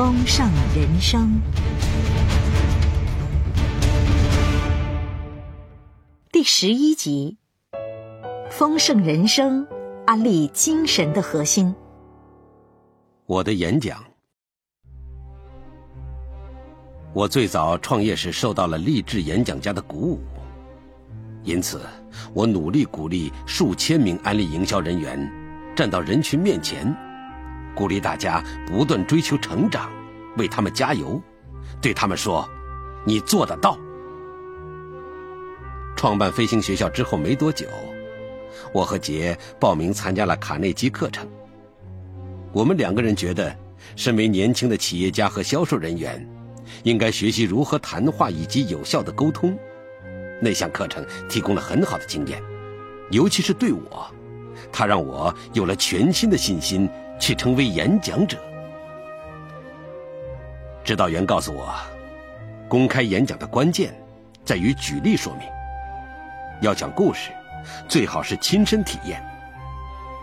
丰盛人生第十一集：丰盛人生，安利精神的核心。我的演讲，我最早创业时受到了励志演讲家的鼓舞，因此我努力鼓励数千名安利营销人员站到人群面前。鼓励大家不断追求成长，为他们加油，对他们说：“你做得到。”创办飞行学校之后没多久，我和杰报名参加了卡内基课程。我们两个人觉得，身为年轻的企业家和销售人员，应该学习如何谈话以及有效的沟通。那项课程提供了很好的经验，尤其是对我，它让我有了全新的信心。去成为演讲者。指导员告诉我，公开演讲的关键在于举例说明。要讲故事，最好是亲身体验。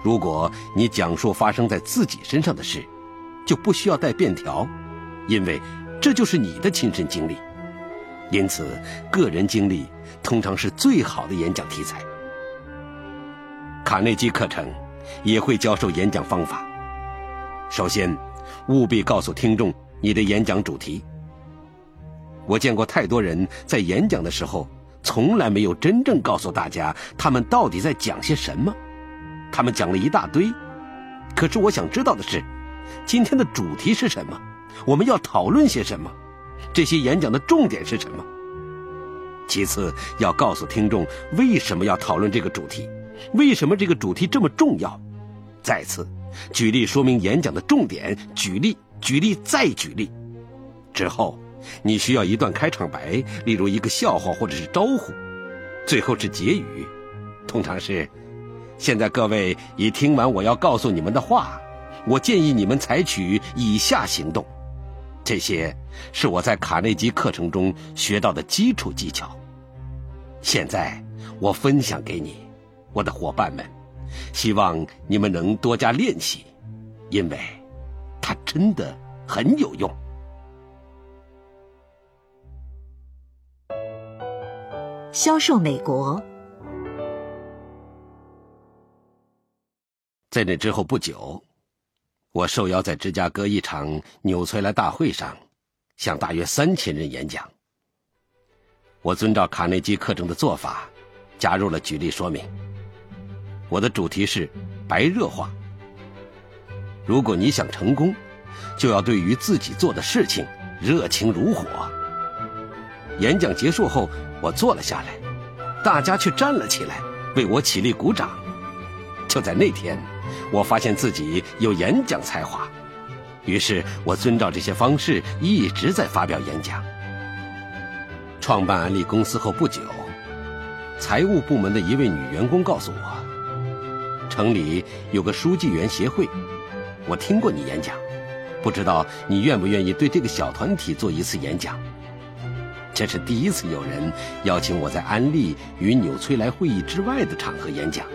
如果你讲述发生在自己身上的事，就不需要带便条，因为这就是你的亲身经历。因此，个人经历通常是最好的演讲题材。卡内基课程也会教授演讲方法。首先，务必告诉听众你的演讲主题。我见过太多人在演讲的时候，从来没有真正告诉大家他们到底在讲些什么。他们讲了一大堆，可是我想知道的是，今天的主题是什么？我们要讨论些什么？这些演讲的重点是什么？其次，要告诉听众为什么要讨论这个主题，为什么这个主题这么重要。再次。举例说明演讲的重点，举例，举例，再举例。之后，你需要一段开场白，例如一个笑话或者是招呼。最后是结语，通常是：现在各位已听完我要告诉你们的话，我建议你们采取以下行动。这些是我在卡内基课程中学到的基础技巧。现在我分享给你，我的伙伴们。希望你们能多加练习，因为它真的很有用。销售美国，在那之后不久，我受邀在芝加哥一场纽崔莱大会上，向大约三千人演讲。我遵照卡内基课程的做法，加入了举例说明。我的主题是白热化。如果你想成功，就要对于自己做的事情热情如火。演讲结束后，我坐了下来，大家却站了起来，为我起立鼓掌。就在那天，我发现自己有演讲才华，于是我遵照这些方式一直在发表演讲。创办安利公司后不久，财务部门的一位女员工告诉我。城里有个书记员协会，我听过你演讲，不知道你愿不愿意对这个小团体做一次演讲。这是第一次有人邀请我在安利与纽崔莱会议之外的场合演讲。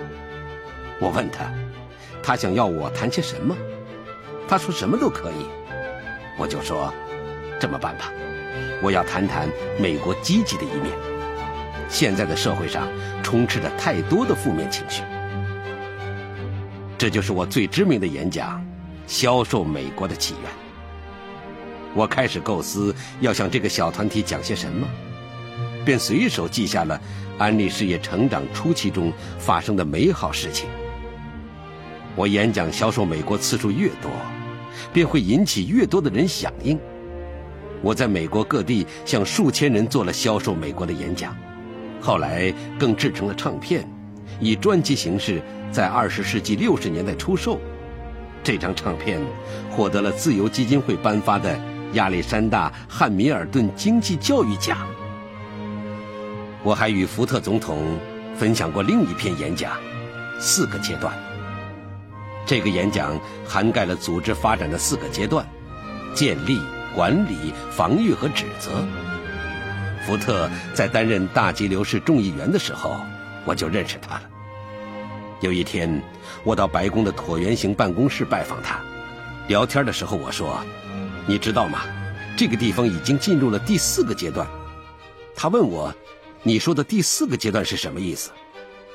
我问他，他想要我谈些什么？他说什么都可以。我就说，这么办吧，我要谈谈美国积极的一面。现在的社会上充斥着太多的负面情绪。这就是我最知名的演讲《销售美国的起源》。我开始构思要向这个小团体讲些什么，便随手记下了安利事业成长初期中发生的美好事情。我演讲销售美国次数越多，便会引起越多的人响应。我在美国各地向数千人做了销售美国的演讲。后来更制成了唱片，以专辑形式在二十世纪六十年代出售。这张唱片获得了自由基金会颁发的亚历山大·汉密尔顿经济教育奖。我还与福特总统分享过另一篇演讲，《四个阶段》。这个演讲涵盖了组织发展的四个阶段：建立、管理、防御和指责。福特在担任大急流市众议员的时候，我就认识他了。有一天，我到白宫的椭圆形办公室拜访他，聊天的时候我说：“你知道吗？这个地方已经进入了第四个阶段。”他问我：“你说的第四个阶段是什么意思？”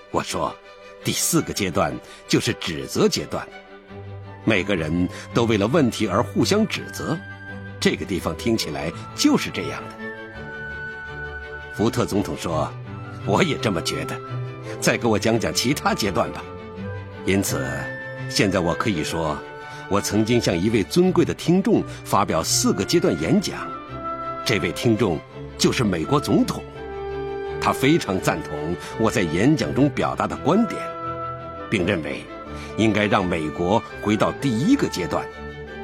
我说：“第四个阶段就是指责阶段，每个人都为了问题而互相指责。这个地方听起来就是这样的。”福特总统说：“我也这么觉得，再给我讲讲其他阶段吧。”因此，现在我可以说，我曾经向一位尊贵的听众发表四个阶段演讲。这位听众就是美国总统，他非常赞同我在演讲中表达的观点，并认为应该让美国回到第一个阶段，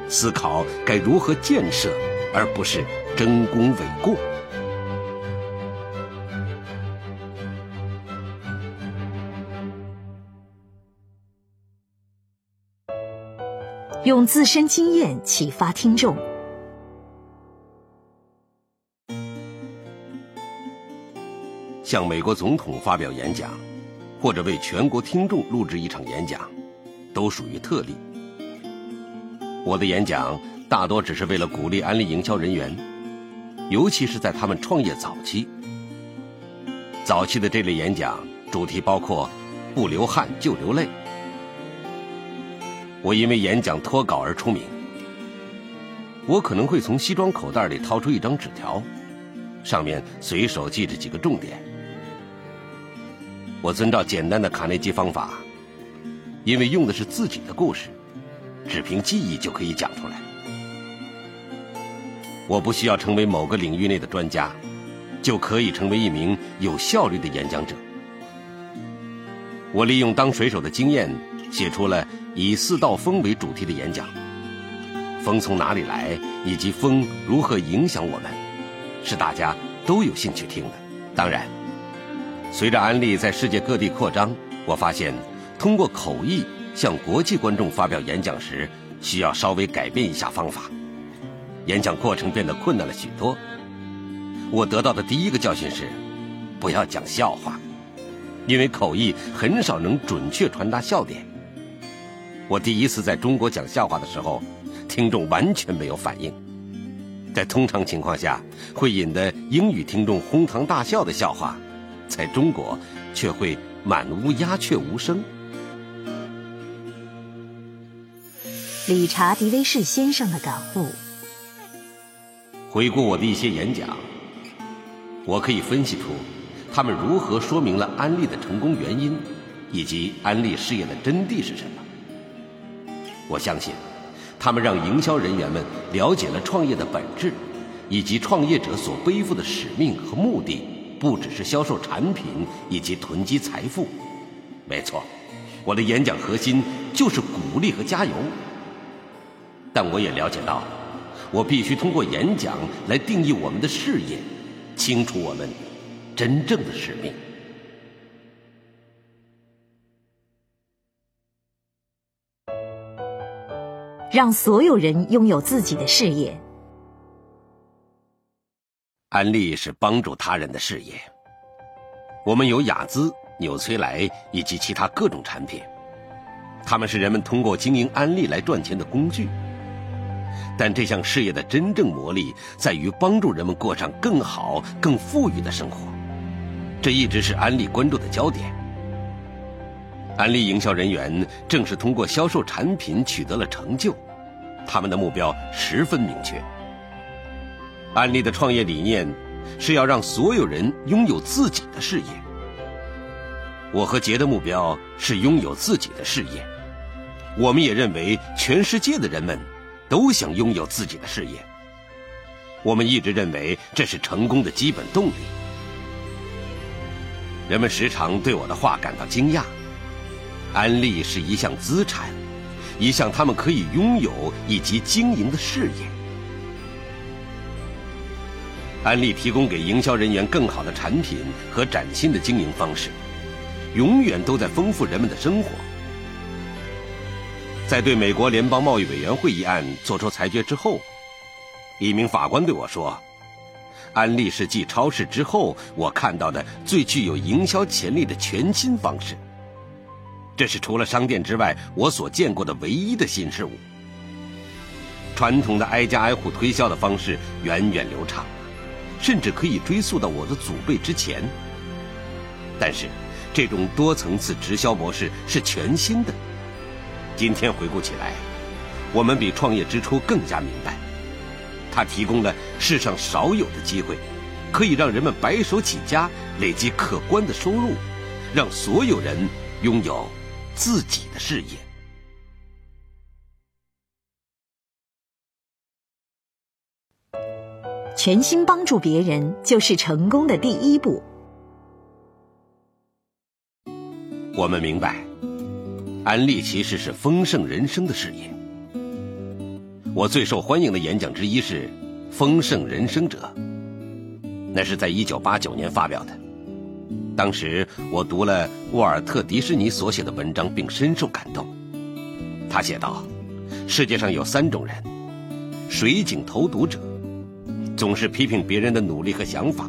思考该如何建设，而不是争功诿过。用自身经验启发听众。向美国总统发表演讲，或者为全国听众录制一场演讲，都属于特例。我的演讲大多只是为了鼓励安利营销人员，尤其是在他们创业早期。早期的这类演讲主题包括“不流汗就流泪”。我因为演讲脱稿而出名。我可能会从西装口袋里掏出一张纸条，上面随手记着几个重点。我遵照简单的卡内基方法，因为用的是自己的故事，只凭记忆就可以讲出来。我不需要成为某个领域内的专家，就可以成为一名有效率的演讲者。我利用当水手的经验，写出了。以四道风为主题的演讲，风从哪里来，以及风如何影响我们，是大家都有兴趣听的。当然，随着安利在世界各地扩张，我发现通过口译向国际观众发表演讲时，需要稍微改变一下方法，演讲过程变得困难了许多。我得到的第一个教训是，不要讲笑话，因为口译很少能准确传达笑点。我第一次在中国讲笑话的时候，听众完全没有反应。在通常情况下，会引得英语听众哄堂大笑的笑话，在中国却会满屋鸦雀无声。理查·迪威士先生的感悟：回顾我的一些演讲，我可以分析出他们如何说明了安利的成功原因，以及安利事业的真谛是什么。我相信，他们让营销人员们了解了创业的本质，以及创业者所背负的使命和目的，不只是销售产品以及囤积财富。没错，我的演讲核心就是鼓励和加油。但我也了解到，我必须通过演讲来定义我们的事业，清楚我们真正的使命。让所有人拥有自己的事业。安利是帮助他人的事业。我们有雅姿、纽崔莱以及其他各种产品，他们是人们通过经营安利来赚钱的工具。但这项事业的真正魔力在于帮助人们过上更好、更富裕的生活，这一直是安利关注的焦点。安利营销人员正是通过销售产品取得了成就，他们的目标十分明确。安利的创业理念是要让所有人拥有自己的事业。我和杰的目标是拥有自己的事业，我们也认为全世界的人们。都想拥有自己的事业。我们一直认为这是成功的基本动力。人们时常对我的话感到惊讶。安利是一项资产，一项他们可以拥有以及经营的事业。安利提供给营销人员更好的产品和崭新的经营方式，永远都在丰富人们的生活。在对美国联邦贸易委员会一案作出裁决之后，一名法官对我说：“安利是继超市之后我看到的最具有营销潜力的全新方式。这是除了商店之外我所见过的唯一的新事物。传统的挨家挨户推销的方式源远流长，甚至可以追溯到我的祖辈之前。但是，这种多层次直销模式是全新的。”今天回顾起来，我们比创业之初更加明白，它提供了世上少有的机会，可以让人们白手起家，累积可观的收入，让所有人拥有自己的事业。全心帮助别人，就是成功的第一步。我们明白。安利其实是丰盛人生的事业。我最受欢迎的演讲之一是《丰盛人生者》，那是在一九八九年发表的。当时我读了沃尔特·迪士尼所写的文章，并深受感动。他写道：“世界上有三种人：水井投毒者，总是批评别人的努力和想法；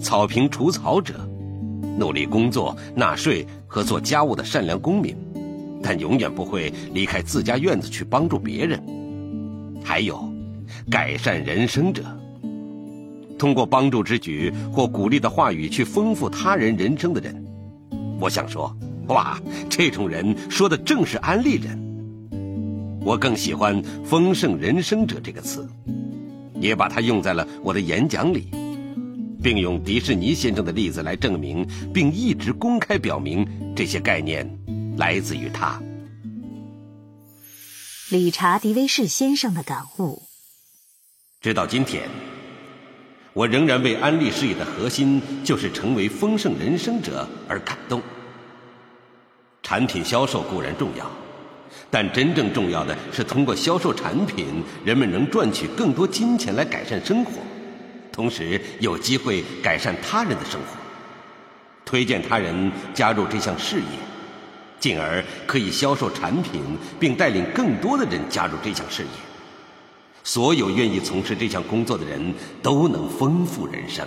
草坪除草者。”努力工作、纳税和做家务的善良公民，但永远不会离开自家院子去帮助别人。还有，改善人生者，通过帮助之举或鼓励的话语去丰富他人人生的人。我想说，哇，这种人说的正是安利人。我更喜欢“丰盛人生者”这个词，也把它用在了我的演讲里。并用迪士尼先生的例子来证明，并一直公开表明这些概念来自于他。理查·迪威士先生的感悟。直到今天，我仍然为安利事业的核心就是成为丰盛人生者而感动。产品销售固然重要，但真正重要的是通过销售产品，人们能赚取更多金钱来改善生活。同时有机会改善他人的生活，推荐他人加入这项事业，进而可以销售产品，并带领更多的人加入这项事业。所有愿意从事这项工作的人都能丰富人生，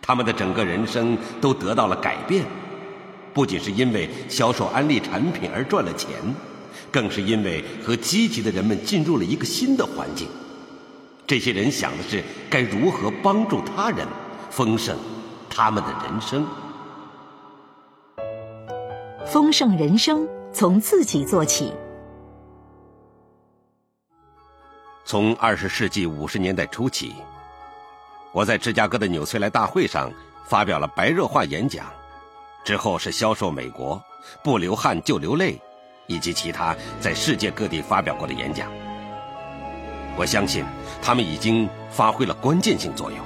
他们的整个人生都得到了改变，不仅是因为销售安利产品而赚了钱，更是因为和积极的人们进入了一个新的环境。这些人想的是该如何帮助他人丰盛他们的人生。丰盛人生从自己做起。从二十世纪五十年代初起，我在芝加哥的纽崔莱大会上发表了白热化演讲，之后是销售美国不流汗就流泪，以及其他在世界各地发表过的演讲。我相信，他们已经发挥了关键性作用，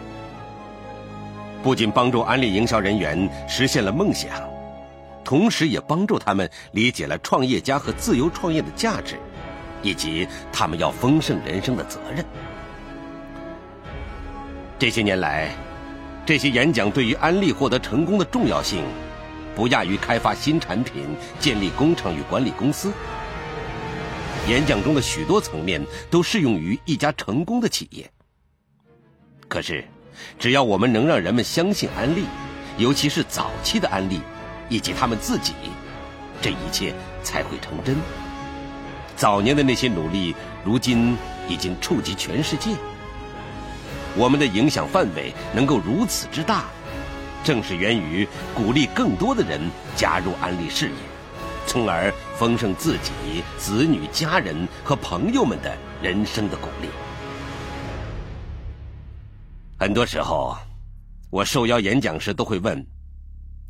不仅帮助安利营销人员实现了梦想，同时也帮助他们理解了创业家和自由创业的价值，以及他们要丰盛人生的责任。这些年来，这些演讲对于安利获得成功的重要性，不亚于开发新产品、建立工厂与管理公司。演讲中的许多层面都适用于一家成功的企业。可是，只要我们能让人们相信安利，尤其是早期的安利，以及他们自己，这一切才会成真。早年的那些努力，如今已经触及全世界。我们的影响范围能够如此之大，正是源于鼓励更多的人加入安利事业，从而丰盛自己、子女、家人和朋友们的人生的鼓励。很多时候，我受邀演讲时都会问：“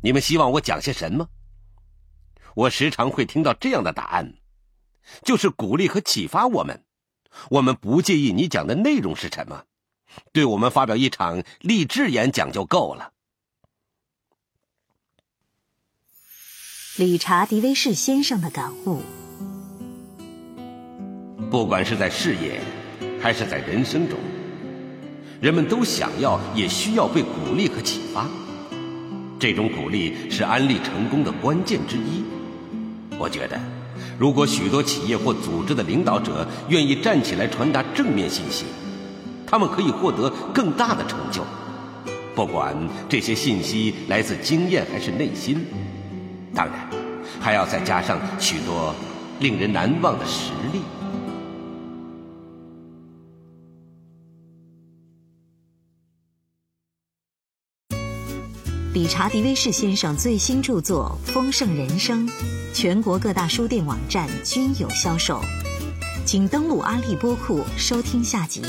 你们希望我讲些什么？”我时常会听到这样的答案，就是鼓励和启发我们。我们不介意你讲的内容是什么。对我们发表一场励志演讲就够了。理查·迪威士先生的感悟：不管是在事业，还是在人生中，人们都想要也需要被鼓励和启发。这种鼓励是安利成功的关键之一。我觉得，如果许多企业或组织的领导者愿意站起来传达正面信息。他们可以获得更大的成就，不管这些信息来自经验还是内心，当然还要再加上许多令人难忘的实力。理查·迪威士先生最新著作《丰盛人生》，全国各大书店网站均有销售，请登录阿利播库收听下集。